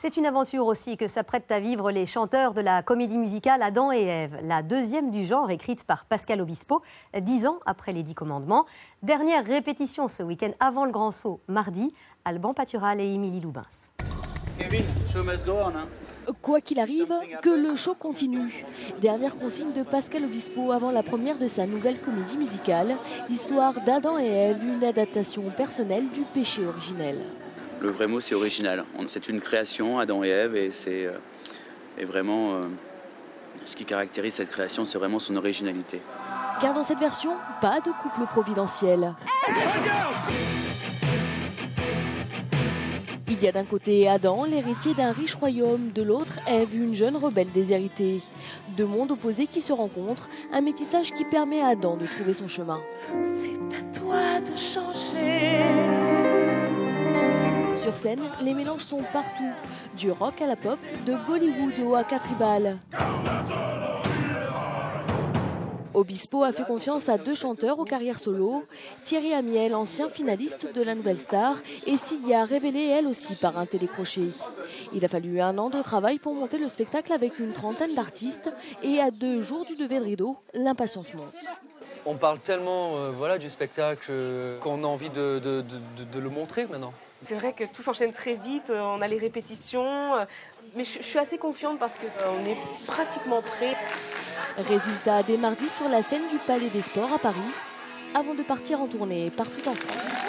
C'est une aventure aussi que s'apprêtent à vivre les chanteurs de la comédie musicale Adam et Ève, la deuxième du genre écrite par Pascal Obispo, dix ans après les Dix Commandements. Dernière répétition ce week-end avant le Grand Saut, mardi, Alban Patural et Émilie Loubins. Kevin, show must go on. hein. Quoi qu'il arrive, que le show continue. Dernière consigne de Pascal Obispo avant la première de sa nouvelle comédie musicale, l'histoire d'Adam et Ève, une adaptation personnelle du péché originel. Le vrai mot, c'est original. C'est une création, Adam et Ève, et c'est euh, et vraiment euh, ce qui caractérise cette création, c'est vraiment son originalité. Car dans cette version, pas de couple providentiel. Il y a d'un côté Adam, l'héritier d'un riche royaume, de l'autre Ève, une jeune rebelle déshéritée. Deux mondes opposés qui se rencontrent, un métissage qui permet à Adam de trouver son chemin. C'est à toi de changer. Sur scène, les mélanges sont partout, du rock à la pop, de Bollywood au haka tribal. Obispo a fait confiance à deux chanteurs aux carrières solo, Thierry Amiel, ancien finaliste de la Nouvelle Star, et Cilia, révélée elle aussi par un télécrochet. Il a fallu un an de travail pour monter le spectacle avec une trentaine d'artistes, et à deux jours du lever de rideau, l'impatience monte. On parle tellement euh, voilà, du spectacle euh, qu'on a envie de, le montrer maintenant. C'est vrai que tout s'enchaîne très vite, euh, on a les répétitions, euh, mais je suis assez confiante parce qu'on est pratiquement prêt. Résultat dès mardi sur la scène du Palais des Sports à Paris, avant de partir en tournée partout en France.